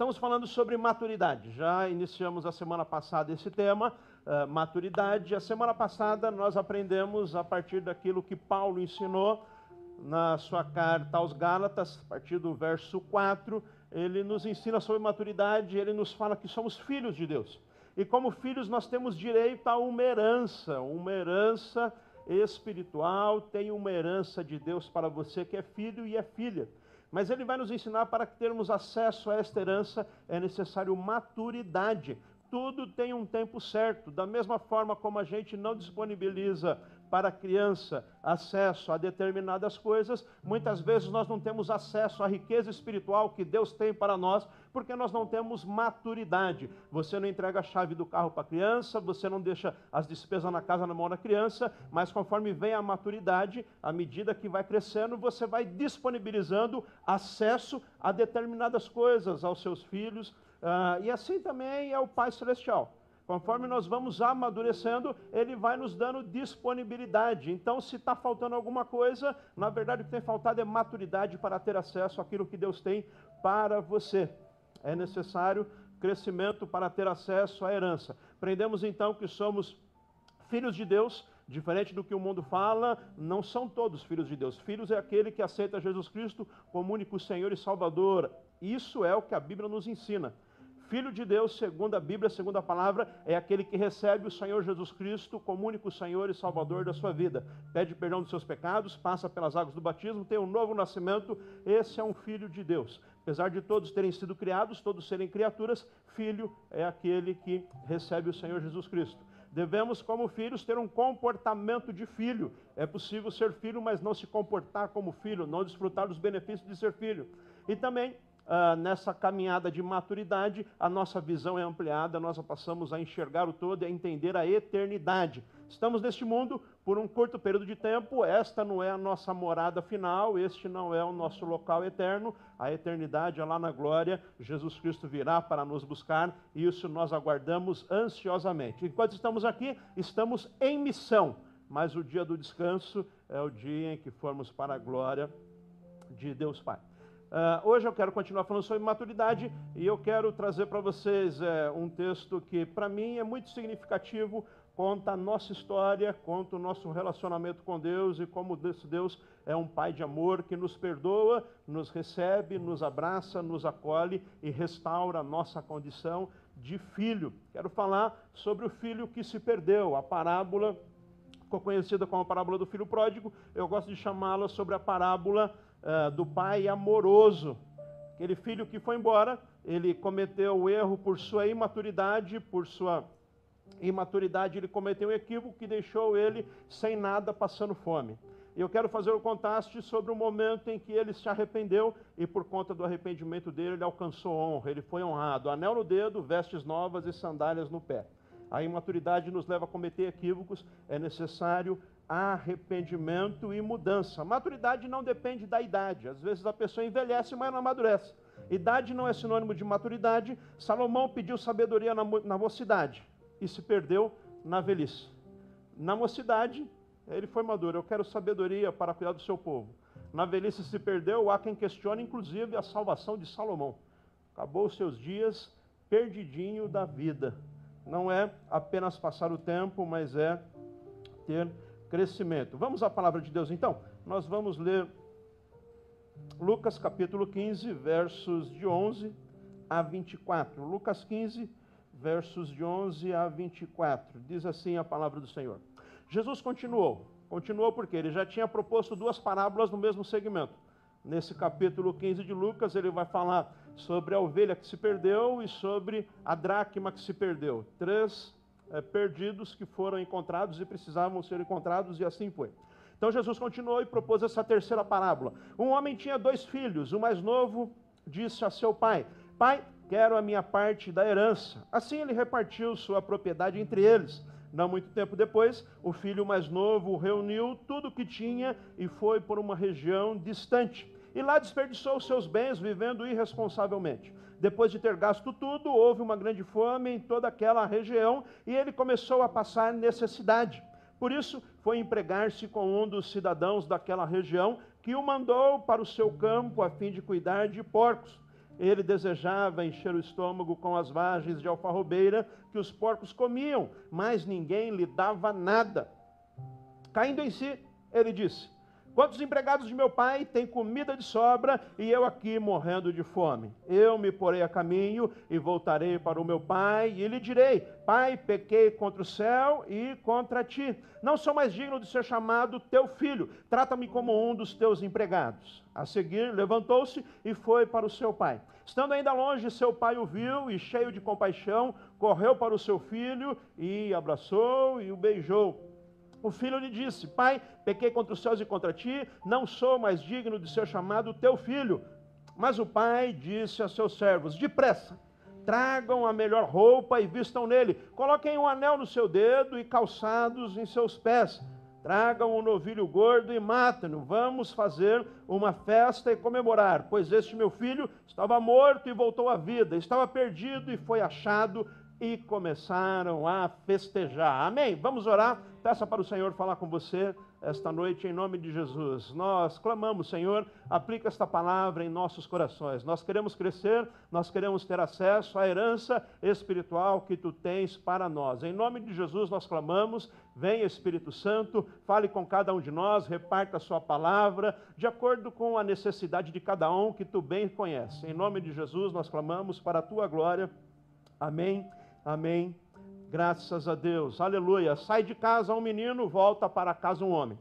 Estamos falando sobre maturidade. Já iniciamos a semana passada esse tema, uh, maturidade. A semana passada nós aprendemos a partir daquilo que Paulo ensinou na sua carta aos Gálatas, a partir do verso 4, ele nos ensina sobre maturidade, ele nos fala que somos filhos de Deus. E como filhos nós temos direito a uma herança, uma herança espiritual, tem uma herança de Deus para você que é filho e é filha. Mas ele vai nos ensinar para que termos acesso a esta herança é necessário maturidade. Tudo tem um tempo certo. Da mesma forma como a gente não disponibiliza para a criança acesso a determinadas coisas, muitas vezes nós não temos acesso à riqueza espiritual que Deus tem para nós, porque nós não temos maturidade. Você não entrega a chave do carro para a criança, você não deixa as despesas na casa na mão da criança, mas conforme vem a maturidade, à medida que vai crescendo, você vai disponibilizando acesso a determinadas coisas aos seus filhos, uh, e assim também é o Pai Celestial. Conforme nós vamos amadurecendo, ele vai nos dando disponibilidade. Então, se está faltando alguma coisa, na verdade o que tem faltado é maturidade para ter acesso àquilo que Deus tem para você. É necessário crescimento para ter acesso à herança. Aprendemos então que somos filhos de Deus, diferente do que o mundo fala, não são todos filhos de Deus. Filhos é aquele que aceita Jesus Cristo como único Senhor e Salvador. Isso é o que a Bíblia nos ensina. Filho de Deus, segundo a Bíblia, segundo a palavra, é aquele que recebe o Senhor Jesus Cristo como único Senhor e Salvador da sua vida. Pede perdão dos seus pecados, passa pelas águas do batismo, tem um novo nascimento. Esse é um filho de Deus. Apesar de todos terem sido criados, todos serem criaturas, filho é aquele que recebe o Senhor Jesus Cristo. Devemos, como filhos, ter um comportamento de filho. É possível ser filho, mas não se comportar como filho, não desfrutar dos benefícios de ser filho. E também Uh, nessa caminhada de maturidade, a nossa visão é ampliada, nós passamos a enxergar o todo e a entender a eternidade. Estamos neste mundo por um curto período de tempo, esta não é a nossa morada final, este não é o nosso local eterno, a eternidade é lá na glória, Jesus Cristo virá para nos buscar e isso nós aguardamos ansiosamente. Enquanto estamos aqui, estamos em missão, mas o dia do descanso é o dia em que formos para a glória de Deus Pai. Uh, hoje eu quero continuar falando sobre maturidade e eu quero trazer para vocês é, um texto que, para mim, é muito significativo, conta a nossa história, conta o nosso relacionamento com Deus e como Deus é um Pai de amor que nos perdoa, nos recebe, nos abraça, nos acolhe e restaura a nossa condição de filho. Quero falar sobre o filho que se perdeu, a parábola ficou conhecida como a parábola do filho pródigo, eu gosto de chamá-la sobre a parábola uh, do pai amoroso. Aquele filho que foi embora, ele cometeu o erro por sua imaturidade, por sua imaturidade, ele cometeu um equívoco que deixou ele sem nada, passando fome. Eu quero fazer o contraste sobre o momento em que ele se arrependeu e, por conta do arrependimento dele, ele alcançou honra, ele foi honrado. Anel no dedo, vestes novas e sandálias no pé. A imaturidade nos leva a cometer equívocos, é necessário arrependimento e mudança. Maturidade não depende da idade. Às vezes a pessoa envelhece, mas não amadurece. Idade não é sinônimo de maturidade. Salomão pediu sabedoria na, na mocidade e se perdeu na velhice. Na mocidade, ele foi maduro. Eu quero sabedoria para cuidar do seu povo. Na velhice se perdeu, há quem questione, inclusive, a salvação de Salomão. Acabou os seus dias perdidinho da vida. Não é apenas passar o tempo, mas é ter crescimento. Vamos à palavra de Deus então? Nós vamos ler Lucas capítulo 15, versos de 11 a 24. Lucas 15, versos de 11 a 24. Diz assim a palavra do Senhor. Jesus continuou. Continuou porque ele já tinha proposto duas parábolas no mesmo segmento. Nesse capítulo 15 de Lucas, ele vai falar sobre a ovelha que se perdeu e sobre a dracma que se perdeu. Três é, perdidos que foram encontrados e precisavam ser encontrados, e assim foi. Então Jesus continuou e propôs essa terceira parábola. Um homem tinha dois filhos. O mais novo disse a seu pai: Pai, quero a minha parte da herança. Assim ele repartiu sua propriedade entre eles. Não muito tempo depois, o filho mais novo reuniu tudo o que tinha e foi por uma região distante. E lá desperdiçou seus bens vivendo irresponsavelmente. Depois de ter gasto tudo, houve uma grande fome em toda aquela região e ele começou a passar necessidade. Por isso, foi empregar-se com um dos cidadãos daquela região que o mandou para o seu campo a fim de cuidar de porcos. Ele desejava encher o estômago com as vagens de alfarrobeira que os porcos comiam, mas ninguém lhe dava nada. Caindo em si, ele disse: Quantos empregados de meu pai têm comida de sobra e eu aqui morrendo de fome? Eu me porei a caminho e voltarei para o meu pai e lhe direi: Pai, pequei contra o céu e contra ti. Não sou mais digno de ser chamado teu filho. Trata-me como um dos teus empregados. A seguir, levantou-se e foi para o seu pai. Estando ainda longe, seu pai o viu e, cheio de compaixão, correu para o seu filho e abraçou e o beijou. O filho lhe disse: Pai, pequei contra os céus e contra ti, não sou mais digno de ser chamado teu filho. Mas o pai disse a seus servos: Depressa, tragam a melhor roupa e vistam nele, coloquem um anel no seu dedo e calçados em seus pés. Tragam um novilho gordo e matem-no. Vamos fazer uma festa e comemorar, pois este meu filho estava morto e voltou à vida, estava perdido e foi achado e começaram a festejar. Amém? Vamos orar. Peça para o Senhor falar com você esta noite em nome de Jesus. Nós clamamos, Senhor, aplica esta palavra em nossos corações. Nós queremos crescer, nós queremos ter acesso à herança espiritual que tu tens para nós. Em nome de Jesus nós clamamos, venha Espírito Santo, fale com cada um de nós, reparta a sua palavra de acordo com a necessidade de cada um que tu bem conhece. Em nome de Jesus nós clamamos para a tua glória. Amém Amém. Graças a Deus. Aleluia. Sai de casa um menino, volta para casa um homem.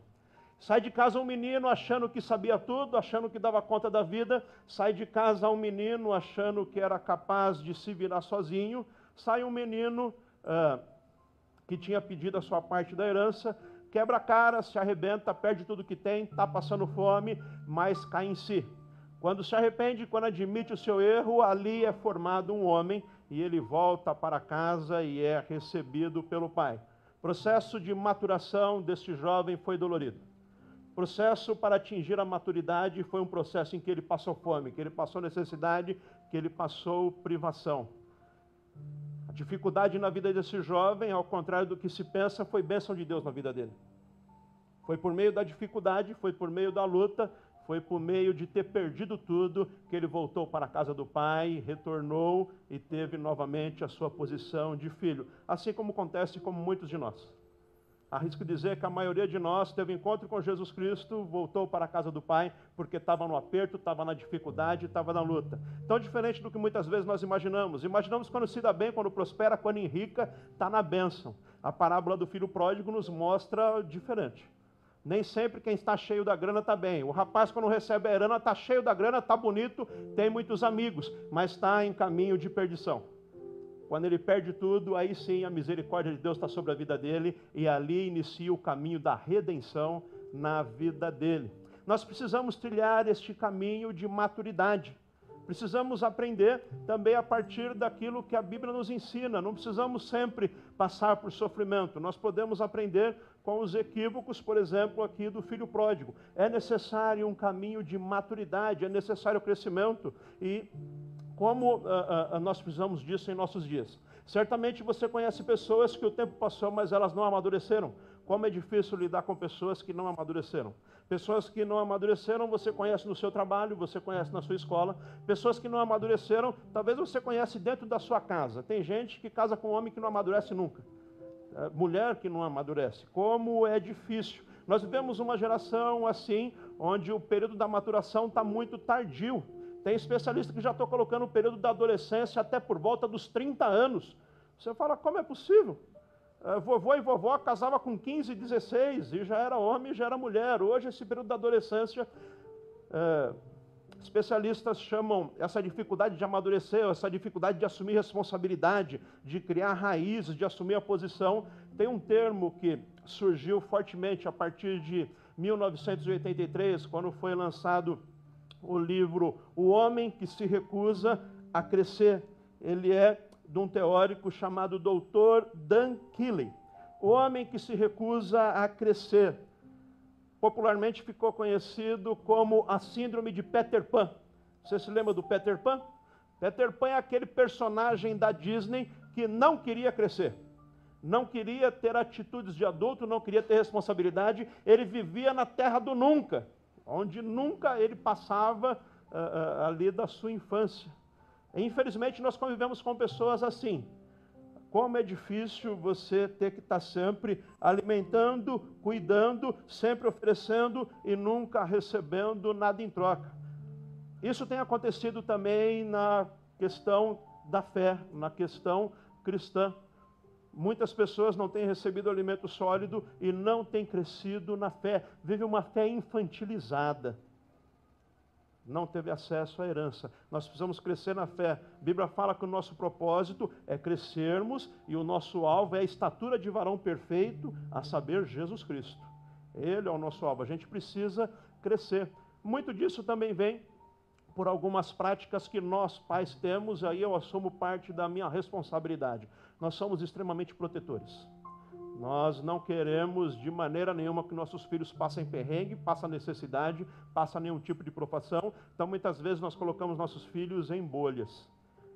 Sai de casa um menino achando que sabia tudo, achando que dava conta da vida. Sai de casa um menino achando que era capaz de se virar sozinho. Sai um menino uh, que tinha pedido a sua parte da herança, quebra a cara, se arrebenta, perde tudo que tem, está passando fome, mas cai em si. Quando se arrepende, quando admite o seu erro, ali é formado um homem e ele volta para casa e é recebido pelo pai. O processo de maturação deste jovem foi dolorido. O processo para atingir a maturidade foi um processo em que ele passou fome, que ele passou necessidade, que ele passou privação. A dificuldade na vida desse jovem, ao contrário do que se pensa, foi bênção de Deus na vida dele. Foi por meio da dificuldade, foi por meio da luta, foi por meio de ter perdido tudo que ele voltou para a casa do pai, retornou e teve novamente a sua posição de filho. Assim como acontece com muitos de nós. Arrisco dizer que a maioria de nós teve encontro com Jesus Cristo, voltou para a casa do Pai, porque estava no aperto, estava na dificuldade, estava na luta. Tão diferente do que muitas vezes nós imaginamos. Imaginamos quando se dá bem, quando prospera, quando enrica, está na bênção. A parábola do filho pródigo nos mostra diferente. Nem sempre quem está cheio da grana está bem. O rapaz, quando recebe a grana, está cheio da grana, está bonito, tem muitos amigos, mas está em caminho de perdição. Quando ele perde tudo, aí sim a misericórdia de Deus está sobre a vida dele e ali inicia o caminho da redenção na vida dele. Nós precisamos trilhar este caminho de maturidade. Precisamos aprender também a partir daquilo que a Bíblia nos ensina. Não precisamos sempre passar por sofrimento. Nós podemos aprender com os equívocos, por exemplo, aqui do filho pródigo. É necessário um caminho de maturidade, é necessário crescimento e como uh, uh, nós precisamos disso em nossos dias. Certamente você conhece pessoas que o tempo passou, mas elas não amadureceram. Como é difícil lidar com pessoas que não amadureceram. Pessoas que não amadureceram, você conhece no seu trabalho, você conhece na sua escola. Pessoas que não amadureceram, talvez você conhece dentro da sua casa. Tem gente que casa com um homem que não amadurece nunca. Mulher que não amadurece. Como é difícil. Nós vivemos uma geração assim, onde o período da maturação está muito tardio. Tem especialista que já estão colocando o período da adolescência até por volta dos 30 anos. Você fala, como é possível? É, vovô e vovó casava com 15, 16 e já era homem e já era mulher. Hoje, esse período da adolescência, é, especialistas chamam essa dificuldade de amadurecer, essa dificuldade de assumir responsabilidade, de criar raízes, de assumir a posição. Tem um termo que surgiu fortemente a partir de 1983, quando foi lançado o livro O Homem que se Recusa a Crescer. Ele é de um teórico chamado Dr. Dan Keeley, o homem que se recusa a crescer. Popularmente ficou conhecido como a síndrome de Peter Pan. Você se lembra do Peter Pan? Peter Pan é aquele personagem da Disney que não queria crescer, não queria ter atitudes de adulto, não queria ter responsabilidade, ele vivia na terra do nunca, onde nunca ele passava uh, uh, ali da sua infância. Infelizmente, nós convivemos com pessoas assim. Como é difícil você ter que estar sempre alimentando, cuidando, sempre oferecendo e nunca recebendo nada em troca. Isso tem acontecido também na questão da fé, na questão cristã. Muitas pessoas não têm recebido alimento sólido e não têm crescido na fé, vive uma fé infantilizada. Não teve acesso à herança. Nós precisamos crescer na fé. A Bíblia fala que o nosso propósito é crescermos e o nosso alvo é a estatura de varão perfeito, a saber, Jesus Cristo. Ele é o nosso alvo. A gente precisa crescer. Muito disso também vem por algumas práticas que nós, pais, temos, aí eu assumo parte da minha responsabilidade. Nós somos extremamente protetores. Nós não queremos de maneira nenhuma que nossos filhos passem perrengue, passem necessidade, passem nenhum tipo de profissão. Então, muitas vezes, nós colocamos nossos filhos em bolhas.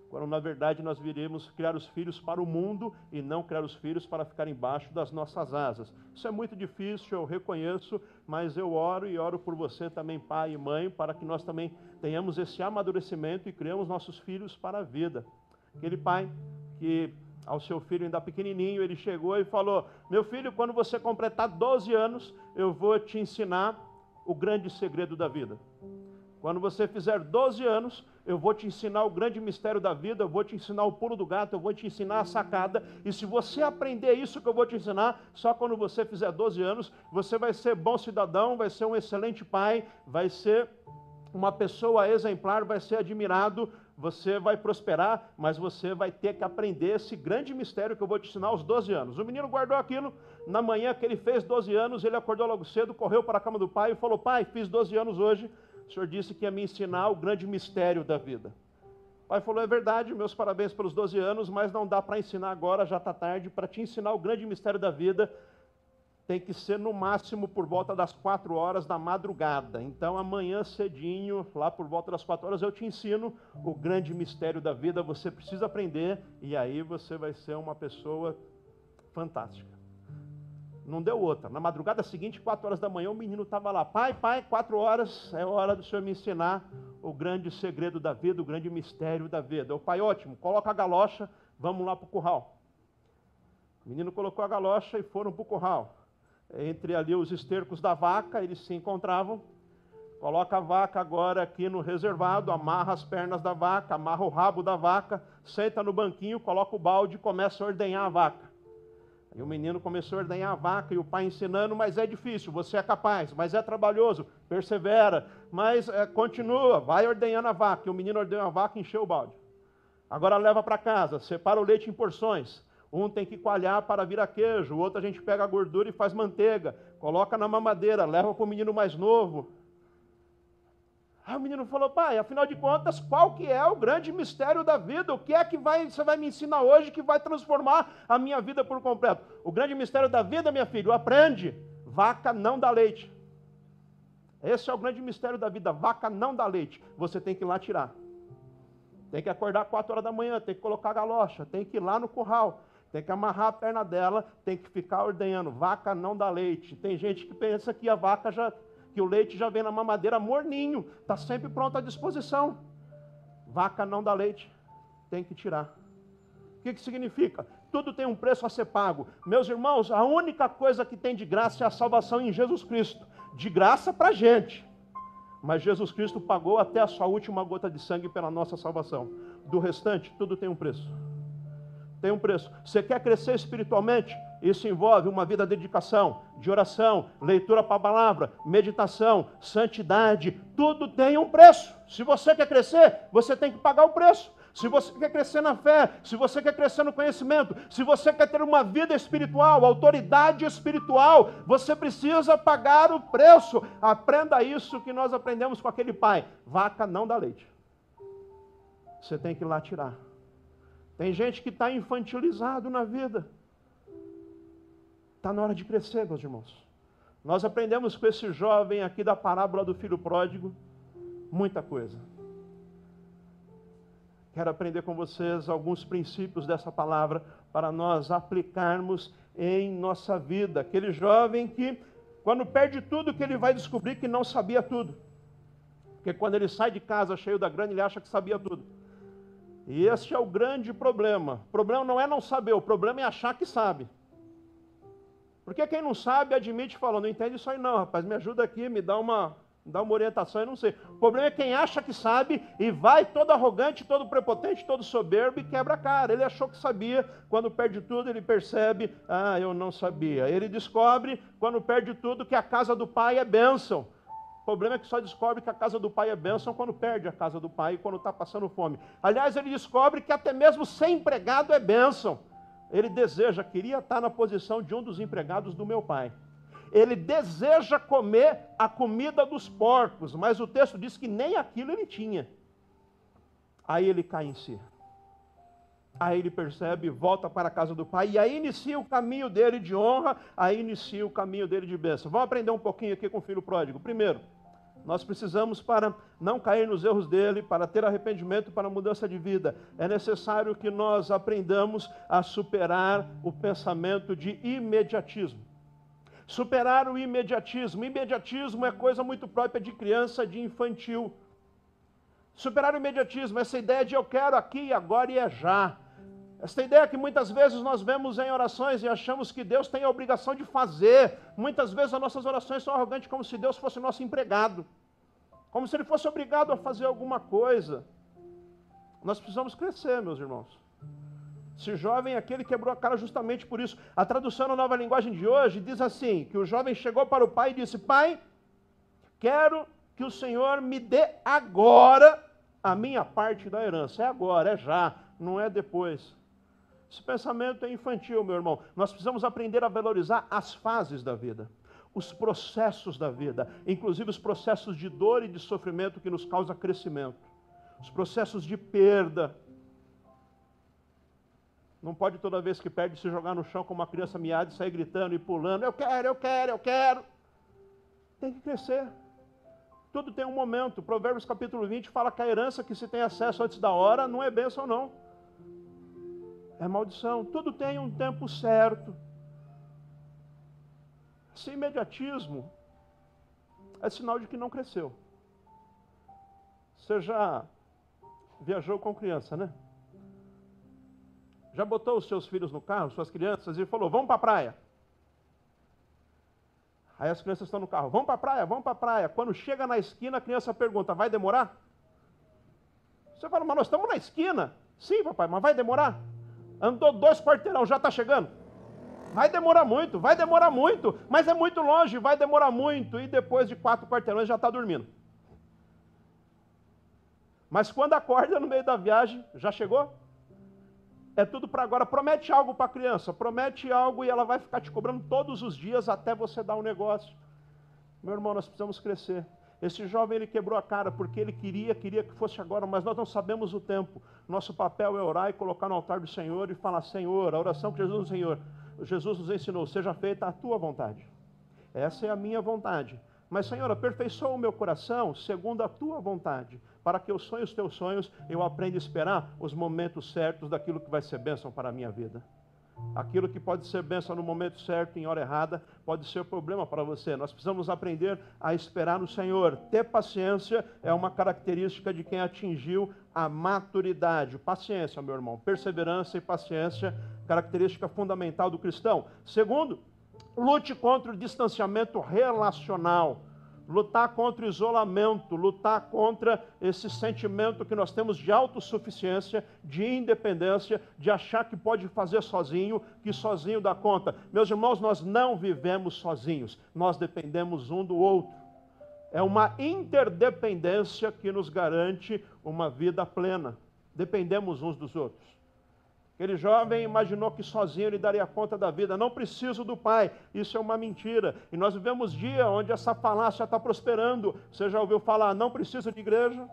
Quando, na verdade, nós viríamos criar os filhos para o mundo e não criar os filhos para ficar embaixo das nossas asas. Isso é muito difícil, eu reconheço, mas eu oro e oro por você também, pai e mãe, para que nós também tenhamos esse amadurecimento e criamos nossos filhos para a vida. Aquele pai que ao seu filho ainda pequenininho, ele chegou e falou: Meu filho, quando você completar 12 anos, eu vou te ensinar o grande segredo da vida. Quando você fizer 12 anos, eu vou te ensinar o grande mistério da vida, eu vou te ensinar o pulo do gato, eu vou te ensinar a sacada. E se você aprender isso que eu vou te ensinar, só quando você fizer 12 anos, você vai ser bom cidadão, vai ser um excelente pai, vai ser uma pessoa exemplar, vai ser admirado, você vai prosperar, mas você vai ter que aprender esse grande mistério que eu vou te ensinar aos 12 anos. O menino guardou aquilo, na manhã que ele fez 12 anos, ele acordou logo cedo, correu para a cama do pai e falou: Pai, fiz 12 anos hoje, o senhor disse que ia me ensinar o grande mistério da vida. O pai falou: É verdade, meus parabéns pelos 12 anos, mas não dá para ensinar agora, já está tarde, para te ensinar o grande mistério da vida tem que ser no máximo por volta das quatro horas da madrugada. Então, amanhã cedinho, lá por volta das quatro horas, eu te ensino o grande mistério da vida. Você precisa aprender e aí você vai ser uma pessoa fantástica. Não deu outra. Na madrugada seguinte, quatro horas da manhã, o menino estava lá. Pai, pai, quatro horas, é hora do senhor me ensinar o grande segredo da vida, o grande mistério da vida. O pai, ótimo, coloca a galocha, vamos lá para o curral. O menino colocou a galocha e foram para o curral entre ali os estercos da vaca, eles se encontravam. Coloca a vaca agora aqui no reservado, amarra as pernas da vaca, amarra o rabo da vaca, senta no banquinho, coloca o balde e começa a ordenhar a vaca. E o menino começou a ordenhar a vaca e o pai ensinando, mas é difícil, você é capaz, mas é trabalhoso, persevera, mas é, continua, vai ordenhando a vaca. E o menino ordenhou a vaca e encheu o balde. Agora leva para casa, separa o leite em porções, um tem que coalhar para virar queijo, o outro a gente pega a gordura e faz manteiga, coloca na mamadeira, leva para o menino mais novo. Aí o menino falou, pai, afinal de contas, qual que é o grande mistério da vida? O que é que vai, você vai me ensinar hoje que vai transformar a minha vida por completo? O grande mistério da vida, minha filha, aprende, vaca não dá leite. Esse é o grande mistério da vida, vaca não dá leite. Você tem que ir lá tirar. Tem que acordar 4 horas da manhã, tem que colocar a galocha, tem que ir lá no curral tem que amarrar a perna dela, tem que ficar ordenhando. Vaca não dá leite. Tem gente que pensa que a vaca já, que o leite já vem na mamadeira morninho, está sempre pronto à disposição. Vaca não dá leite, tem que tirar. O que, que significa? Tudo tem um preço a ser pago. Meus irmãos, a única coisa que tem de graça é a salvação em Jesus Cristo. De graça para a gente. Mas Jesus Cristo pagou até a sua última gota de sangue pela nossa salvação. Do restante, tudo tem um preço tem um preço. Você quer crescer espiritualmente? Isso envolve uma vida de dedicação, de oração, leitura para a palavra, meditação, santidade. Tudo tem um preço. Se você quer crescer, você tem que pagar o preço. Se você quer crescer na fé, se você quer crescer no conhecimento, se você quer ter uma vida espiritual, autoridade espiritual, você precisa pagar o preço. Aprenda isso que nós aprendemos com aquele pai: vaca não dá leite. Você tem que ir lá tirar. Tem gente que está infantilizado na vida. Está na hora de crescer, meus irmãos. Nós aprendemos com esse jovem aqui da parábola do filho pródigo muita coisa. Quero aprender com vocês alguns princípios dessa palavra para nós aplicarmos em nossa vida. Aquele jovem que, quando perde tudo, que ele vai descobrir que não sabia tudo. Porque quando ele sai de casa cheio da grana, ele acha que sabia tudo. E esse é o grande problema. O problema não é não saber, o problema é achar que sabe. Porque quem não sabe admite e fala, não entende isso aí não, rapaz, me ajuda aqui, me dá uma, dá uma orientação, eu não sei. O problema é quem acha que sabe e vai todo arrogante, todo prepotente, todo soberbo e quebra a cara. Ele achou que sabia, quando perde tudo, ele percebe, ah, eu não sabia. Ele descobre, quando perde tudo, que a casa do pai é bênção. O problema é que só descobre que a casa do pai é bênção quando perde a casa do pai e quando está passando fome. Aliás, ele descobre que até mesmo ser empregado é bênção. Ele deseja, queria estar na posição de um dos empregados do meu pai. Ele deseja comer a comida dos porcos, mas o texto diz que nem aquilo ele tinha. Aí ele cai em si. Aí ele percebe, volta para a casa do pai, e aí inicia o caminho dele de honra, aí inicia o caminho dele de bênção. Vamos aprender um pouquinho aqui com o filho pródigo. Primeiro, nós precisamos, para não cair nos erros dele, para ter arrependimento, para mudança de vida, é necessário que nós aprendamos a superar o pensamento de imediatismo. Superar o imediatismo. Imediatismo é coisa muito própria de criança, de infantil. Superar o imediatismo, essa ideia de eu quero aqui, agora e é já. Esta ideia que muitas vezes nós vemos em orações e achamos que Deus tem a obrigação de fazer. Muitas vezes as nossas orações são arrogantes, como se Deus fosse nosso empregado, como se Ele fosse obrigado a fazer alguma coisa. Nós precisamos crescer, meus irmãos. Esse jovem aqui, ele quebrou a cara justamente por isso. A tradução na nova linguagem de hoje diz assim: que o jovem chegou para o pai e disse: Pai, quero que o Senhor me dê agora a minha parte da herança. É agora, é já, não é depois. Esse pensamento é infantil, meu irmão. Nós precisamos aprender a valorizar as fases da vida, os processos da vida, inclusive os processos de dor e de sofrimento que nos causa crescimento, os processos de perda. Não pode toda vez que perde se jogar no chão como uma criança miada e sair gritando e pulando. Eu quero, eu quero, eu quero. Tem que crescer. Tudo tem um momento. Provérbios capítulo 20 fala que a herança que se tem acesso antes da hora não é bênção, não é maldição. Tudo tem um tempo certo. Esse imediatismo é sinal de que não cresceu. Você já viajou com criança, né? Já botou os seus filhos no carro, suas crianças, e falou: vamos para a praia. Aí as crianças estão no carro: vamos para a praia, vamos para a praia. Quando chega na esquina, a criança pergunta: vai demorar? Você fala: mas nós estamos na esquina. Sim, papai, mas vai demorar? Andou dois quarteirão, já está chegando? Vai demorar muito, vai demorar muito, mas é muito longe, vai demorar muito, e depois de quatro quarteirões já está dormindo. Mas quando acorda no meio da viagem, já chegou? É tudo para agora. Promete algo para a criança, promete algo e ela vai ficar te cobrando todos os dias até você dar um negócio. Meu irmão, nós precisamos crescer. Esse jovem ele quebrou a cara porque ele queria, queria que fosse agora, mas nós não sabemos o tempo. Nosso papel é orar e colocar no altar do Senhor e falar: Senhor, a oração que Jesus, Senhor, Jesus nos ensinou, seja feita a tua vontade. Essa é a minha vontade. Mas, Senhor, aperfeiçoa o meu coração segundo a tua vontade, para que eu sonhe os teus sonhos, eu aprenda a esperar os momentos certos daquilo que vai ser bênção para a minha vida. Aquilo que pode ser bênção no momento certo, em hora errada, pode ser problema para você. Nós precisamos aprender a esperar no Senhor. Ter paciência é uma característica de quem atingiu a maturidade. Paciência, meu irmão. Perseverança e paciência, característica fundamental do cristão. Segundo, lute contra o distanciamento relacional lutar contra o isolamento, lutar contra esse sentimento que nós temos de autossuficiência, de independência, de achar que pode fazer sozinho, que sozinho dá conta. Meus irmãos, nós não vivemos sozinhos, nós dependemos um do outro. É uma interdependência que nos garante uma vida plena. Dependemos uns dos outros. Aquele jovem imaginou que sozinho ele daria conta da vida. Não preciso do pai. Isso é uma mentira. E nós vivemos dia onde essa falácia está prosperando. Você já ouviu falar, não preciso de igreja,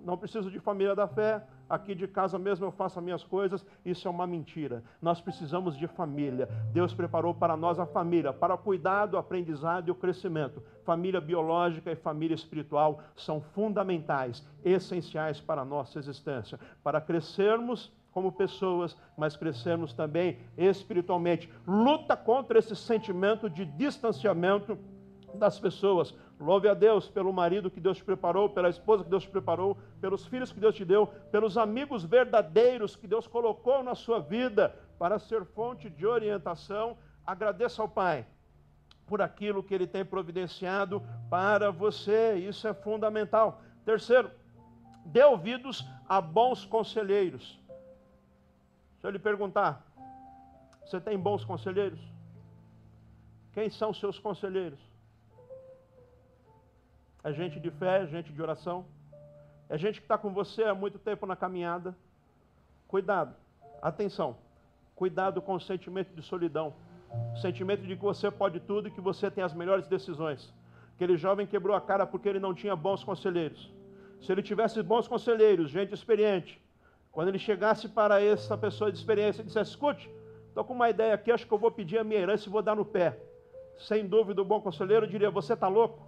não preciso de família da fé, aqui de casa mesmo eu faço as minhas coisas. Isso é uma mentira. Nós precisamos de família. Deus preparou para nós a família, para o cuidado, o aprendizado e o crescimento. Família biológica e família espiritual são fundamentais, essenciais para a nossa existência. Para crescermos como pessoas, mas crescermos também espiritualmente. Luta contra esse sentimento de distanciamento das pessoas. Louve a Deus pelo marido que Deus te preparou, pela esposa que Deus te preparou, pelos filhos que Deus te deu, pelos amigos verdadeiros que Deus colocou na sua vida para ser fonte de orientação. Agradeça ao Pai por aquilo que Ele tem providenciado para você. Isso é fundamental. Terceiro, dê ouvidos a bons conselheiros. Se eu lhe perguntar, você tem bons conselheiros? Quem são seus conselheiros? É gente de fé, é gente de oração. É gente que está com você há muito tempo na caminhada. Cuidado, atenção. Cuidado com o sentimento de solidão. O sentimento de que você pode tudo e que você tem as melhores decisões. Aquele jovem quebrou a cara porque ele não tinha bons conselheiros. Se ele tivesse bons conselheiros, gente experiente, quando ele chegasse para essa pessoa de experiência e dissesse: Escute, estou com uma ideia aqui, acho que eu vou pedir a minha herança e vou dar no pé. Sem dúvida, o bom conselheiro diria: Você está louco?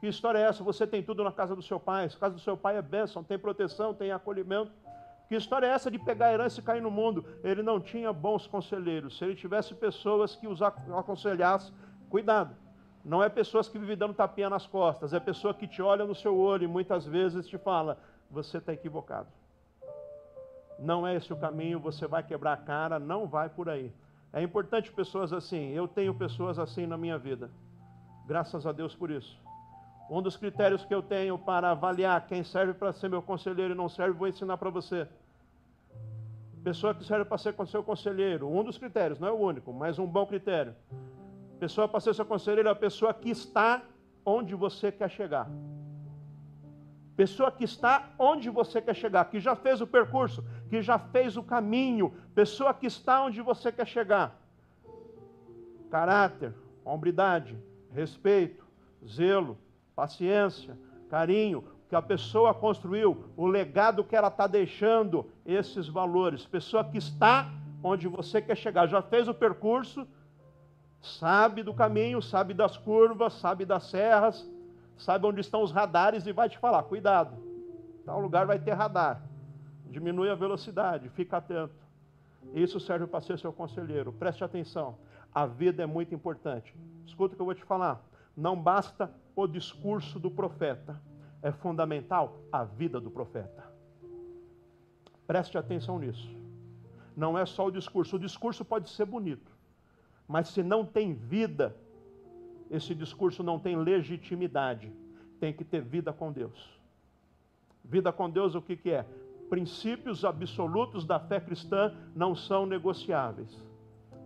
Que história é essa? Você tem tudo na casa do seu pai. A casa do seu pai é bênção, tem proteção, tem acolhimento. Que história é essa de pegar a herança e cair no mundo? Ele não tinha bons conselheiros. Se ele tivesse pessoas que os aconselhassem, cuidado. Não é pessoas que vivem dando tapinha nas costas, é pessoa que te olha no seu olho e muitas vezes te fala: você está equivocado. Não é esse o caminho, você vai quebrar a cara, não vai por aí. É importante pessoas assim. Eu tenho pessoas assim na minha vida. Graças a Deus por isso. Um dos critérios que eu tenho para avaliar quem serve para ser meu conselheiro e não serve, vou ensinar para você. Pessoa que serve para ser seu conselheiro, um dos critérios, não é o único, mas um bom critério. Pessoa para ser seu conselheiro é a pessoa que está onde você quer chegar. Pessoa que está onde você quer chegar, que já fez o percurso, que já fez o caminho. Pessoa que está onde você quer chegar. Caráter, hombridade, respeito, zelo, paciência, carinho, que a pessoa construiu, o legado que ela está deixando, esses valores. Pessoa que está onde você quer chegar, já fez o percurso, sabe do caminho, sabe das curvas, sabe das serras, sabe onde estão os radares e vai te falar: cuidado, tal lugar vai ter radar. Diminui a velocidade, fica atento. Isso serve para ser seu conselheiro. Preste atenção. A vida é muito importante. Escuta o que eu vou te falar. Não basta o discurso do profeta, é fundamental a vida do profeta. Preste atenção nisso. Não é só o discurso. O discurso pode ser bonito, mas se não tem vida, esse discurso não tem legitimidade. Tem que ter vida com Deus. Vida com Deus, o que, que é? Princípios absolutos da fé cristã não são negociáveis.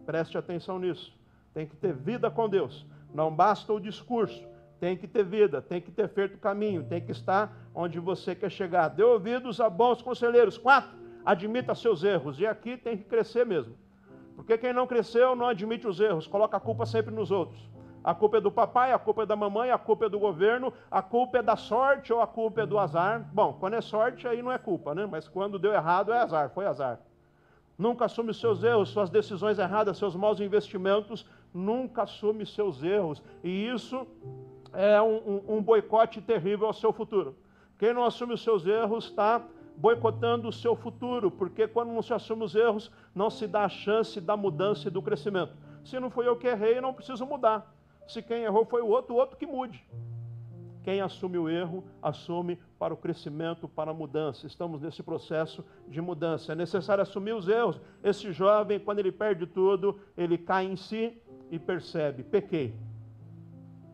Preste atenção nisso. Tem que ter vida com Deus. Não basta o discurso, tem que ter vida, tem que ter feito o caminho, tem que estar onde você quer chegar. Dê ouvidos a bons conselheiros. Quatro, admita seus erros. E aqui tem que crescer mesmo. Porque quem não cresceu não admite os erros, coloca a culpa sempre nos outros. A culpa é do papai, a culpa é da mamãe, a culpa é do governo, a culpa é da sorte ou a culpa é do azar. Bom, quando é sorte aí não é culpa, né? Mas quando deu errado é azar, foi azar. Nunca assume seus erros, suas decisões erradas, seus maus investimentos, nunca assume seus erros. E isso é um, um, um boicote terrível ao seu futuro. Quem não assume os seus erros está boicotando o seu futuro, porque quando não se assume os erros, não se dá a chance da mudança e do crescimento. Se não foi eu que errei, não preciso mudar. Se quem errou foi o outro, o outro que mude. Quem assume o erro, assume para o crescimento, para a mudança. Estamos nesse processo de mudança. É necessário assumir os erros. Esse jovem, quando ele perde tudo, ele cai em si e percebe: pequei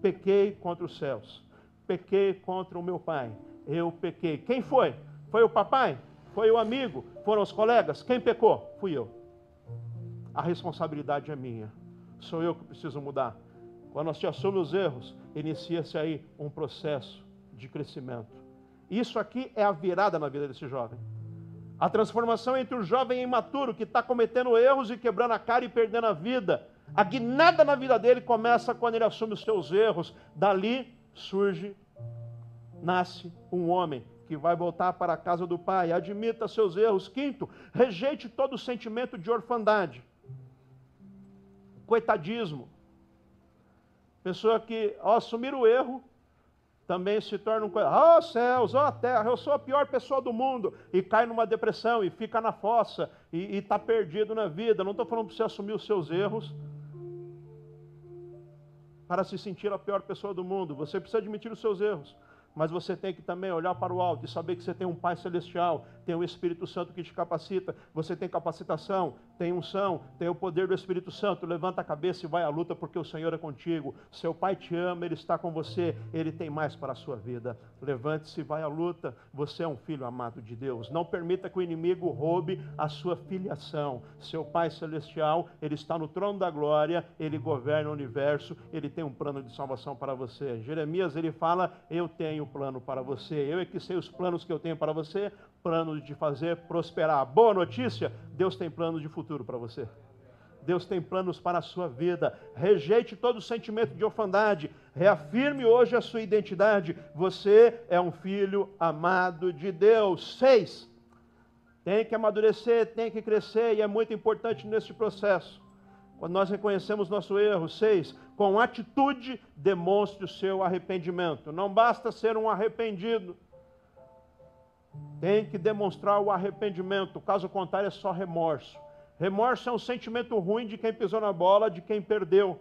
pequei contra os céus, pequei contra o meu pai, eu pequei. Quem foi? Foi o papai? Foi o amigo? Foram os colegas? Quem pecou? Fui eu. A responsabilidade é minha. Sou eu que preciso mudar. Quando nós te assumimos os erros, inicia-se aí um processo de crescimento. Isso aqui é a virada na vida desse jovem. A transformação entre o jovem imaturo que está cometendo erros e quebrando a cara e perdendo a vida a guinada na vida dele começa quando ele assume os seus erros. Dali surge, nasce um homem que vai voltar para a casa do pai. Admita seus erros. Quinto, rejeite todo o sentimento de orfandade. Coitadismo. Pessoa que, ao assumir o erro, também se torna um oh céus, oh terra, eu sou a pior pessoa do mundo, e cai numa depressão, e fica na fossa, e está perdido na vida. Não estou falando para você assumir os seus erros, para se sentir a pior pessoa do mundo. Você precisa admitir os seus erros mas você tem que também olhar para o alto e saber que você tem um Pai Celestial, tem o Espírito Santo que te capacita, você tem capacitação, tem unção, tem o poder do Espírito Santo. Levanta a cabeça e vai à luta, porque o Senhor é contigo. Seu Pai te ama, Ele está com você, Ele tem mais para a sua vida. Levante-se e vai à luta. Você é um filho amado de Deus. Não permita que o inimigo roube a sua filiação. Seu Pai Celestial, Ele está no trono da glória, Ele governa o universo, Ele tem um plano de salvação para você. Jeremias, ele fala: Eu tenho plano para você. Eu é que sei os planos que eu tenho para você, plano de fazer prosperar. Boa notícia, Deus tem planos de futuro para você. Deus tem planos para a sua vida. Rejeite todo sentimento de orfandade. Reafirme hoje a sua identidade. Você é um filho amado de Deus. Seis. Tem que amadurecer, tem que crescer e é muito importante nesse processo. Quando nós reconhecemos nosso erro, seis, com atitude demonstre o seu arrependimento. Não basta ser um arrependido. Tem que demonstrar o arrependimento, caso contrário é só remorso. Remorso é um sentimento ruim de quem pisou na bola, de quem perdeu.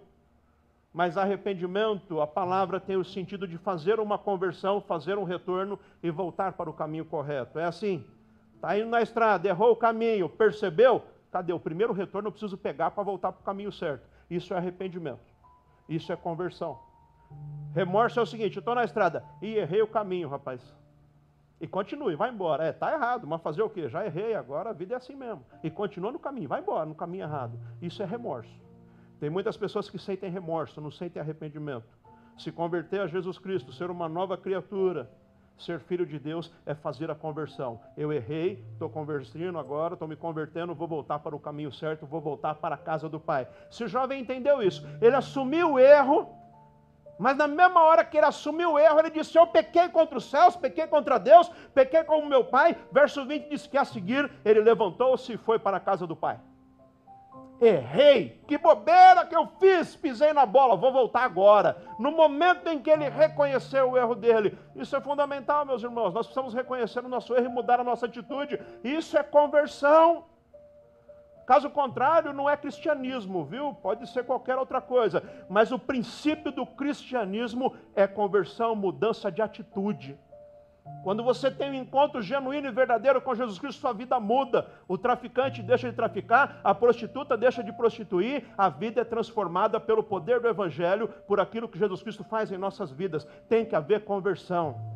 Mas arrependimento, a palavra tem o sentido de fazer uma conversão, fazer um retorno e voltar para o caminho correto. É assim. Está indo na estrada, errou o caminho, percebeu? Cadê? O primeiro retorno eu preciso pegar para voltar para o caminho certo. Isso é arrependimento. Isso é conversão. Remorso é o seguinte: estou na estrada e errei o caminho, rapaz. E continue, vai embora. É, tá errado, mas fazer o quê? Já errei, agora a vida é assim mesmo. E continua no caminho, vai embora, no caminho errado. Isso é remorso. Tem muitas pessoas que sentem remorso, não sentem arrependimento. Se converter a Jesus Cristo, ser uma nova criatura, Ser filho de Deus é fazer a conversão. Eu errei, estou convertendo agora, estou me convertendo, vou voltar para o caminho certo, vou voltar para a casa do Pai. Se o jovem entendeu isso, ele assumiu o erro, mas na mesma hora que ele assumiu o erro, ele disse: Eu pequei contra os céus, pequei contra Deus, pequei como meu pai. Verso 20 diz que a seguir ele levantou-se e foi para a casa do Pai. Errei, que bobeira que eu fiz, pisei na bola, vou voltar agora. No momento em que ele reconheceu o erro dele, isso é fundamental, meus irmãos. Nós precisamos reconhecer o nosso erro e mudar a nossa atitude. Isso é conversão. Caso contrário, não é cristianismo, viu? Pode ser qualquer outra coisa. Mas o princípio do cristianismo é conversão, mudança de atitude. Quando você tem um encontro genuíno e verdadeiro com Jesus Cristo, sua vida muda. O traficante deixa de traficar, a prostituta deixa de prostituir, a vida é transformada pelo poder do Evangelho, por aquilo que Jesus Cristo faz em nossas vidas. Tem que haver conversão.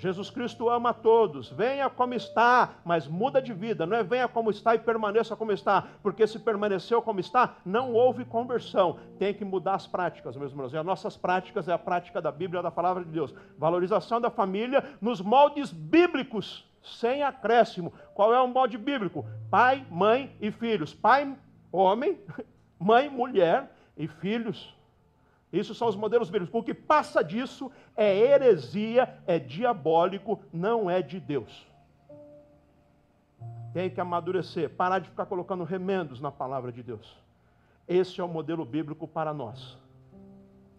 Jesus Cristo ama todos. Venha como está, mas muda de vida. Não é venha como está e permaneça como está, porque se permaneceu como está, não houve conversão. Tem que mudar as práticas, meus irmãos. E as nossas práticas é a prática da Bíblia, da palavra de Deus. Valorização da família nos moldes bíblicos, sem acréscimo. Qual é o molde bíblico? Pai, mãe e filhos. Pai, homem, mãe, mulher e filhos. Isso são os modelos bíblicos. O que passa disso é heresia, é diabólico, não é de Deus. Tem que amadurecer, parar de ficar colocando remendos na palavra de Deus. Esse é o modelo bíblico para nós.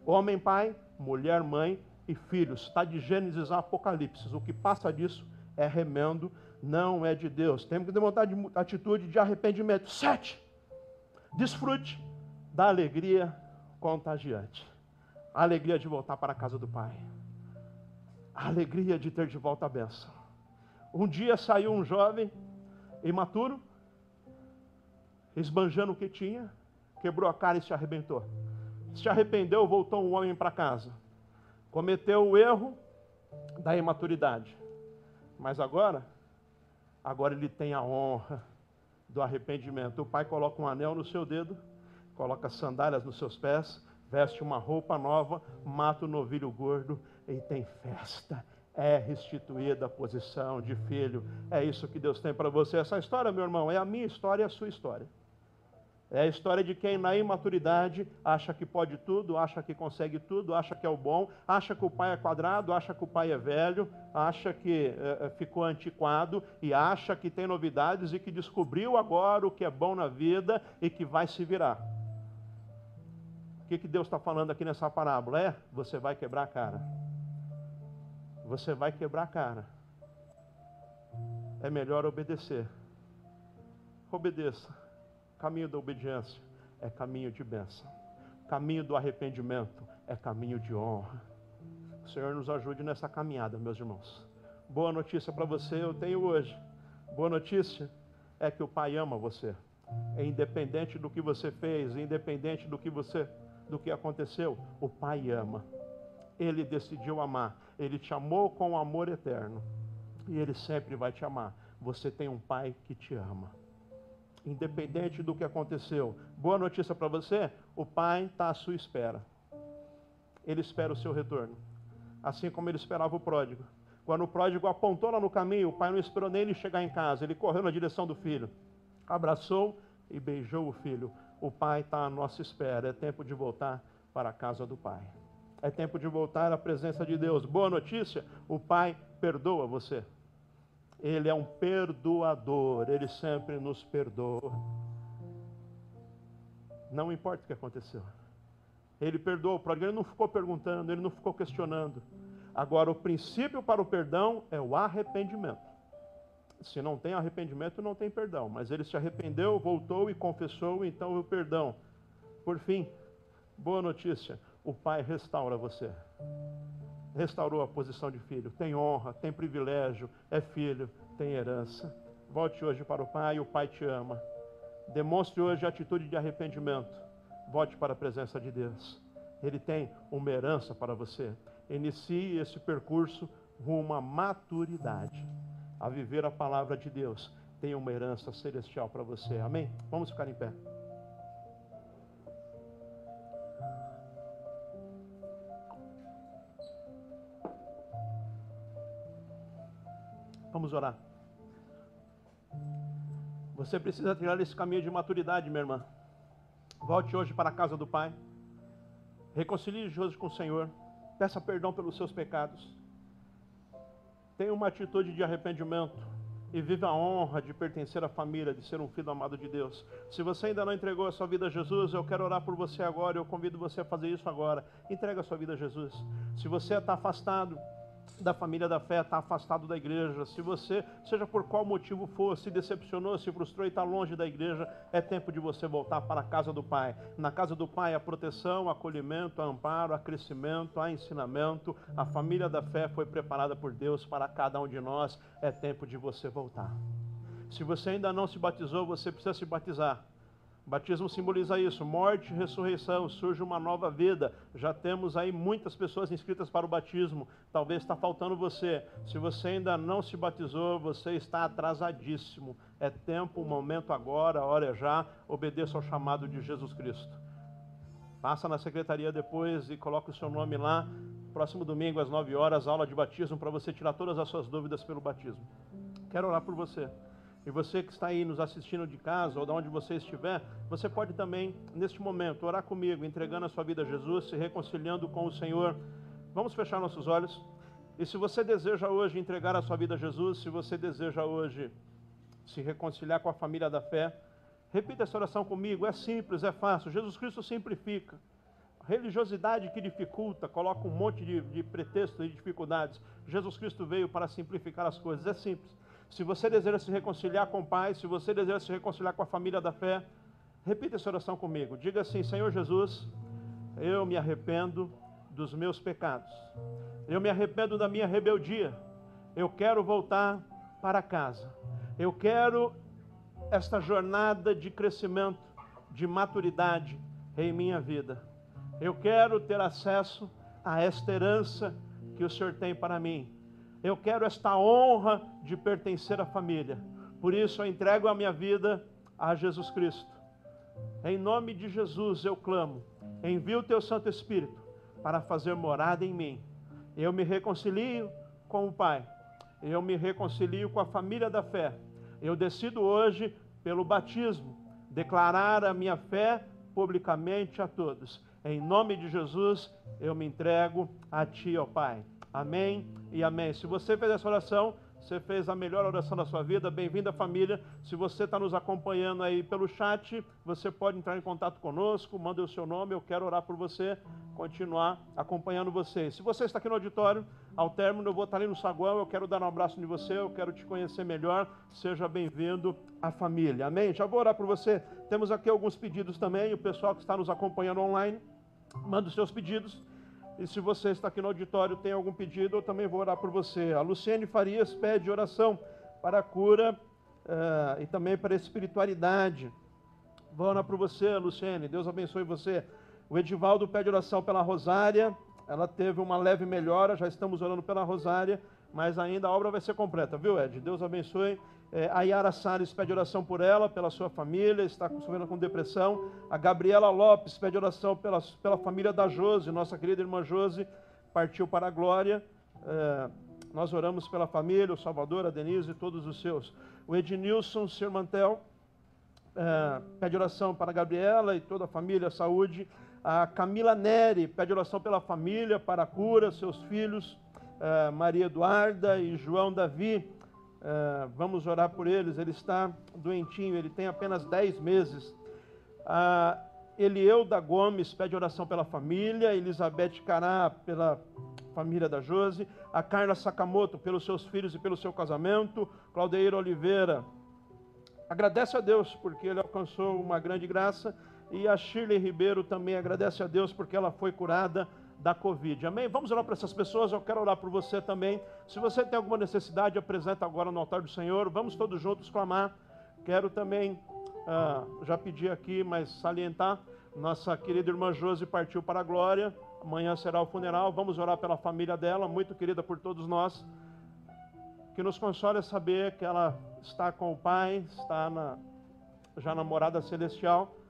Homem, pai, mulher, mãe e filhos. Está de Gênesis a Apocalipse. O que passa disso é remendo, não é de Deus. Temos que demonstrar de atitude de arrependimento. Sete. Desfrute da alegria contagiante. A alegria de voltar para a casa do Pai. A alegria de ter de volta a benção. Um dia saiu um jovem imaturo, esbanjando o que tinha, quebrou a cara e se arrebentou. Se arrependeu, voltou um homem para casa. Cometeu o erro da imaturidade. Mas agora, agora ele tem a honra do arrependimento. O pai coloca um anel no seu dedo coloca sandálias nos seus pés, veste uma roupa nova, mata o novilho gordo e tem festa. É restituída a posição de filho. É isso que Deus tem para você. Essa história, meu irmão, é a minha história e a sua história. É a história de quem na imaturidade acha que pode tudo, acha que consegue tudo, acha que é o bom, acha que o pai é quadrado, acha que o pai é velho, acha que é, ficou antiquado e acha que tem novidades e que descobriu agora o que é bom na vida e que vai se virar que, que Deus está falando aqui nessa parábola? É, você vai quebrar a cara. Você vai quebrar a cara. É melhor obedecer. Obedeça. Caminho da obediência é caminho de bênção. caminho do arrependimento é caminho de honra. O Senhor nos ajude nessa caminhada, meus irmãos. Boa notícia para você eu tenho hoje. Boa notícia é que o Pai ama você. É independente do que você fez, independente do que você do que aconteceu, o Pai ama. Ele decidiu amar. Ele te amou com amor eterno. E ele sempre vai te amar. Você tem um Pai que te ama. Independente do que aconteceu. Boa notícia para você: o Pai está à sua espera. Ele espera o seu retorno. Assim como ele esperava o pródigo. Quando o pródigo apontou lá no caminho, o pai não esperou nem ele chegar em casa. Ele correu na direção do filho, abraçou e beijou o filho. O pai está à nossa espera. É tempo de voltar para a casa do pai. É tempo de voltar à presença de Deus. Boa notícia: o pai perdoa você. Ele é um perdoador, ele sempre nos perdoa. Não importa o que aconteceu. Ele perdoou o pródigo, ele não ficou perguntando, ele não ficou questionando. Agora, o princípio para o perdão é o arrependimento. Se não tem arrependimento, não tem perdão. Mas ele se arrependeu, voltou e confessou, então o perdão. Por fim, boa notícia: o Pai restaura você. Restaurou a posição de filho. Tem honra, tem privilégio, é filho, tem herança. Volte hoje para o Pai, o Pai te ama. Demonstre hoje a atitude de arrependimento. Volte para a presença de Deus. Ele tem uma herança para você inicie esse percurso rumo à maturidade, a viver a palavra de Deus. Tem uma herança celestial para você. Amém? Vamos ficar em pé. Vamos orar. Você precisa trilhar esse caminho de maturidade, minha irmã. Volte hoje para a casa do Pai. Reconcilie hoje com o Senhor. Peça perdão pelos seus pecados. Tenha uma atitude de arrependimento e viva a honra de pertencer à família, de ser um filho amado de Deus. Se você ainda não entregou a sua vida a Jesus, eu quero orar por você agora. Eu convido você a fazer isso agora. Entrega a sua vida a Jesus. Se você está afastado, da família da fé, está afastado da igreja, se você, seja por qual motivo for, se decepcionou, se frustrou e está longe da igreja, é tempo de você voltar para a casa do Pai. Na casa do Pai, há proteção, acolhimento, amparo, há crescimento, há ensinamento. A família da fé foi preparada por Deus para cada um de nós. É tempo de você voltar. Se você ainda não se batizou, você precisa se batizar. Batismo simboliza isso, morte ressurreição, surge uma nova vida. Já temos aí muitas pessoas inscritas para o batismo. Talvez está faltando você. Se você ainda não se batizou, você está atrasadíssimo. É tempo, momento agora, hora é já. Obedeça ao chamado de Jesus Cristo. Passa na secretaria depois e coloque o seu nome lá. Próximo domingo, às 9 horas, aula de batismo para você tirar todas as suas dúvidas pelo batismo. Quero orar por você. E você que está aí nos assistindo de casa ou de onde você estiver, você pode também, neste momento, orar comigo, entregando a sua vida a Jesus, se reconciliando com o Senhor. Vamos fechar nossos olhos. E se você deseja hoje entregar a sua vida a Jesus, se você deseja hoje se reconciliar com a família da fé, repita essa oração comigo. É simples, é fácil. Jesus Cristo simplifica. A religiosidade que dificulta, coloca um monte de, de pretextos e dificuldades. Jesus Cristo veio para simplificar as coisas. É simples. Se você deseja se reconciliar com o Pai, se você deseja se reconciliar com a família da fé, repita essa oração comigo. Diga assim: Senhor Jesus, eu me arrependo dos meus pecados. Eu me arrependo da minha rebeldia. Eu quero voltar para casa. Eu quero esta jornada de crescimento, de maturidade em minha vida. Eu quero ter acesso a esta herança que o Senhor tem para mim. Eu quero esta honra de pertencer à família. Por isso eu entrego a minha vida a Jesus Cristo. Em nome de Jesus eu clamo. Envia o teu Santo Espírito para fazer morada em mim. Eu me reconcilio com o Pai. Eu me reconcilio com a família da fé. Eu decido hoje, pelo batismo, declarar a minha fé publicamente a todos. Em nome de Jesus, eu me entrego a Ti, ó Pai. Amém e amém. Se você fez essa oração, você fez a melhor oração da sua vida. Bem-vinda, família. Se você está nos acompanhando aí pelo chat, você pode entrar em contato conosco, manda o seu nome, eu quero orar por você, continuar acompanhando você. Se você está aqui no auditório, ao término eu vou estar ali no saguão, eu quero dar um abraço em você, eu quero te conhecer melhor. Seja bem-vindo à família. Amém? Já vou orar por você. Temos aqui alguns pedidos também, o pessoal que está nos acompanhando online manda os seus pedidos. E se você está aqui no auditório tem algum pedido, eu também vou orar por você. A Luciene Farias pede oração para a cura uh, e também para a espiritualidade. Vou orar por você, Luciene. Deus abençoe você. O Edivaldo pede oração pela Rosária. Ela teve uma leve melhora, já estamos orando pela Rosária, mas ainda a obra vai ser completa, viu, Ed? Deus abençoe. É, a Yara Salles pede oração por ela, pela sua família, está sofrendo com depressão. A Gabriela Lopes pede oração pela, pela família da Jose, nossa querida irmã Jose, partiu para a glória. É, nós oramos pela família, o Salvador, a Denise e todos os seus. O Ednilson Sirmantel é, pede oração para a Gabriela e toda a família, saúde. A Camila Neri pede oração pela família, para a cura, seus filhos, é, Maria Eduarda e João Davi. É, vamos orar por eles. Ele está doentinho, ele tem apenas 10 meses. A Elieuda Gomes pede oração pela família, Elizabeth Cará pela família da Jose, a Carla Sakamoto pelos seus filhos e pelo seu casamento, Claudeira Oliveira agradece a Deus porque ele alcançou uma grande graça e a Shirley Ribeiro também agradece a Deus porque ela foi curada da Covid. Amém? Vamos orar para essas pessoas. Eu quero orar por você também. Se você tem alguma necessidade, apresenta agora no altar do Senhor. Vamos todos juntos clamar. Quero também, ah, já pedi aqui, mas salientar. Nossa querida irmã Josi partiu para a glória. Amanhã será o funeral. Vamos orar pela família dela, muito querida por todos nós. Que nos console saber que ela está com o Pai, está na, já na morada celestial.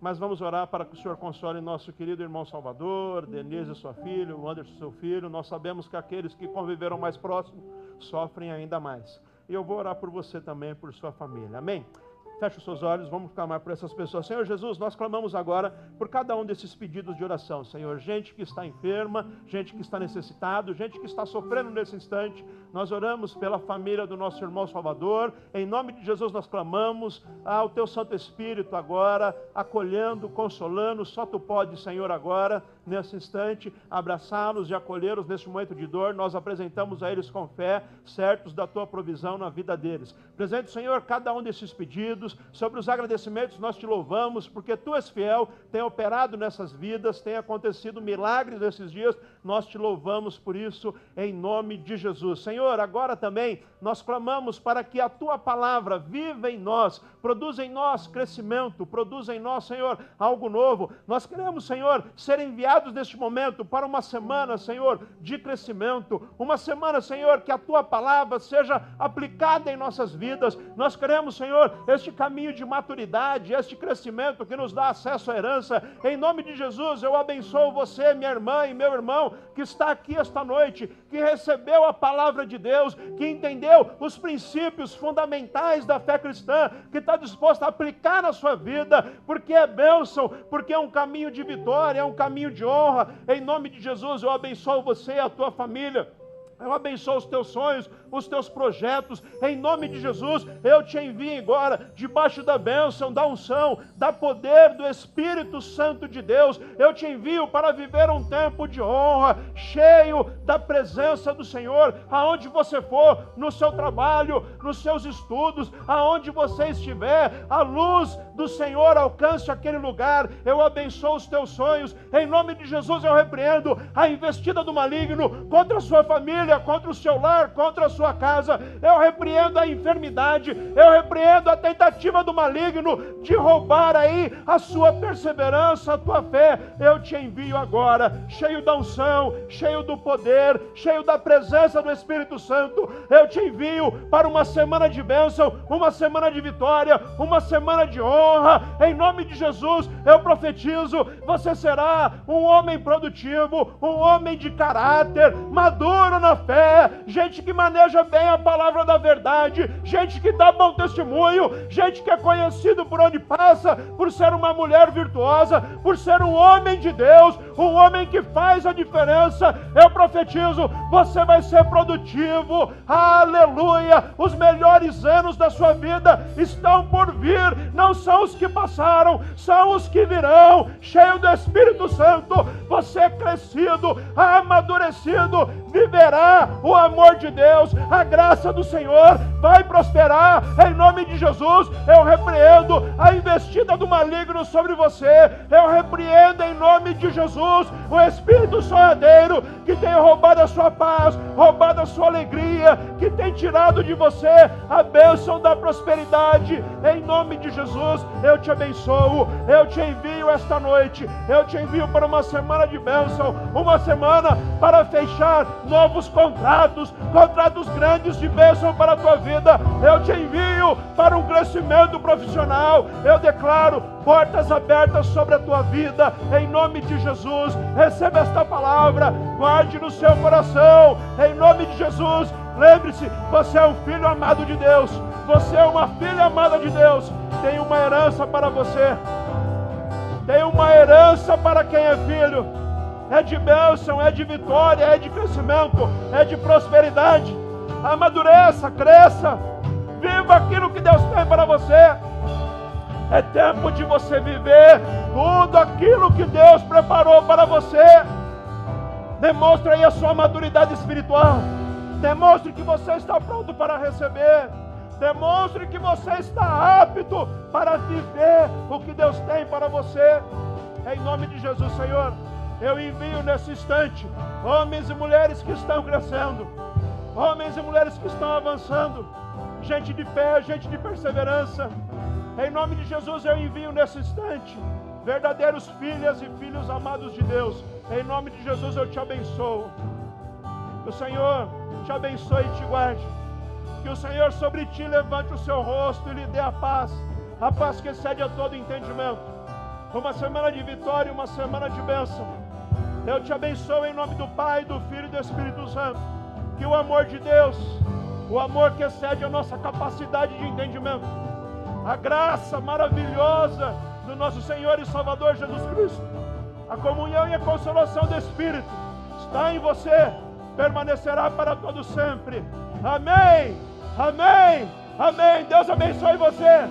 Mas vamos orar para que o Senhor console nosso querido irmão Salvador, Denise, sua filha, o Anderson, seu filho. Nós sabemos que aqueles que conviveram mais próximo sofrem ainda mais. E eu vou orar por você também, por sua família. Amém? Feche os seus olhos, vamos clamar por essas pessoas. Senhor Jesus, nós clamamos agora por cada um desses pedidos de oração. Senhor, gente que está enferma, gente que está necessitado, gente que está sofrendo nesse instante. Nós oramos pela família do nosso irmão Salvador. Em nome de Jesus nós clamamos ao teu Santo Espírito agora, acolhendo, consolando. Só tu pode, Senhor, agora, nesse instante, abraçá-los e acolhê-los nesse momento de dor. Nós apresentamos a eles com fé, certos da tua provisão na vida deles. Presente, Senhor, cada um desses pedidos sobre os agradecimentos nós te louvamos, porque tu és fiel, tem operado nessas vidas, tem acontecido milagres nesses dias, nós te louvamos por isso, em nome de Jesus. Senhor, agora também nós clamamos para que a tua palavra viva em nós, produza em nós crescimento, produza em nós, Senhor, algo novo. Nós queremos, Senhor, ser enviados neste momento para uma semana, Senhor, de crescimento, uma semana, Senhor, que a tua palavra seja aplicada em nossas vidas. Nós queremos, Senhor, este caminho de maturidade, este crescimento que nos dá acesso à herança. Em nome de Jesus, eu abençoo você, minha irmã e meu irmão, que está aqui esta noite, que recebeu a palavra de Deus, que entendeu os princípios fundamentais da fé cristã, que está disposto a aplicar na sua vida, porque é bênção, porque é um caminho de vitória, é um caminho de honra. Em nome de Jesus, eu abençoo você e a tua família. Eu abençoo os teus sonhos, os teus projetos, em nome de Jesus. Eu te envio agora, debaixo da bênção, da unção, da poder do Espírito Santo de Deus. Eu te envio para viver um tempo de honra, cheio da presença do Senhor, aonde você for, no seu trabalho, nos seus estudos, aonde você estiver, a luz do Senhor alcance aquele lugar. Eu abençoo os teus sonhos, em nome de Jesus. Eu repreendo a investida do maligno contra a sua família família, contra o seu lar, contra a sua casa. Eu repreendo a enfermidade, eu repreendo a tentativa do maligno de roubar aí a sua perseverança, a tua fé. Eu te envio agora, cheio da unção, cheio do poder, cheio da presença do Espírito Santo. Eu te envio para uma semana de bênção, uma semana de vitória, uma semana de honra. Em nome de Jesus, eu profetizo: você será um homem produtivo, um homem de caráter, maduro na fé, gente que maneja bem a palavra da verdade, gente que dá bom testemunho, gente que é conhecido por onde passa, por ser uma mulher virtuosa, por ser um homem de Deus, um homem que faz a diferença. Eu profetizo, você vai ser produtivo, aleluia. Os melhores anos da sua vida estão por vir, não são os que passaram, são os que virão, cheio do Espírito Santo. Você é crescido, amadurecido, viverá o amor de Deus, a graça do Senhor vai prosperar em nome de Jesus. Eu repreendo a investida do maligno sobre você. Eu repreendo em nome de Jesus o espírito sonhadeiro que tem roubado a sua paz, roubado a sua alegria, que tem tirado de você a bênção da prosperidade. Em nome de Jesus, eu te abençoo. Eu te envio esta noite. Eu te envio para uma semana de bênção, uma semana para fechar novos contratos, contratos grandes de bênção para a tua vida. Eu te envio para um crescimento profissional. Eu declaro portas abertas sobre a tua vida, em nome de Jesus. Receba esta palavra, guarde no seu coração, em nome de Jesus. Lembre-se, você é um filho amado de Deus, você é uma filha amada de Deus. Tem uma herança para você, tem uma herança para quem é filho. É de bênção, é de vitória, é de crescimento, é de prosperidade. Amadureça, cresça, viva aquilo que Deus tem para você. É tempo de você viver tudo aquilo que Deus preparou para você. Demonstre aí a sua maturidade espiritual. Demonstre que você está pronto para receber. Demonstre que você está apto para viver o que Deus tem para você. Em nome de Jesus, Senhor, eu envio nesse instante homens e mulheres que estão crescendo, homens e mulheres que estão avançando, gente de fé, gente de perseverança em nome de Jesus eu envio nesse instante verdadeiros filhas e filhos amados de Deus. Em nome de Jesus eu te abençoo. Que o Senhor te abençoe e te guarde. Que o Senhor sobre ti levante o seu rosto e lhe dê a paz, a paz que excede a todo entendimento. Uma semana de vitória, uma semana de bênção. Eu te abençoo em nome do Pai, do Filho e do Espírito Santo. Que o amor de Deus, o amor que excede a nossa capacidade de entendimento, a graça maravilhosa do nosso Senhor e Salvador Jesus Cristo, a comunhão e a consolação do Espírito está em você, permanecerá para todo sempre. Amém. Amém. Amém. Deus abençoe você.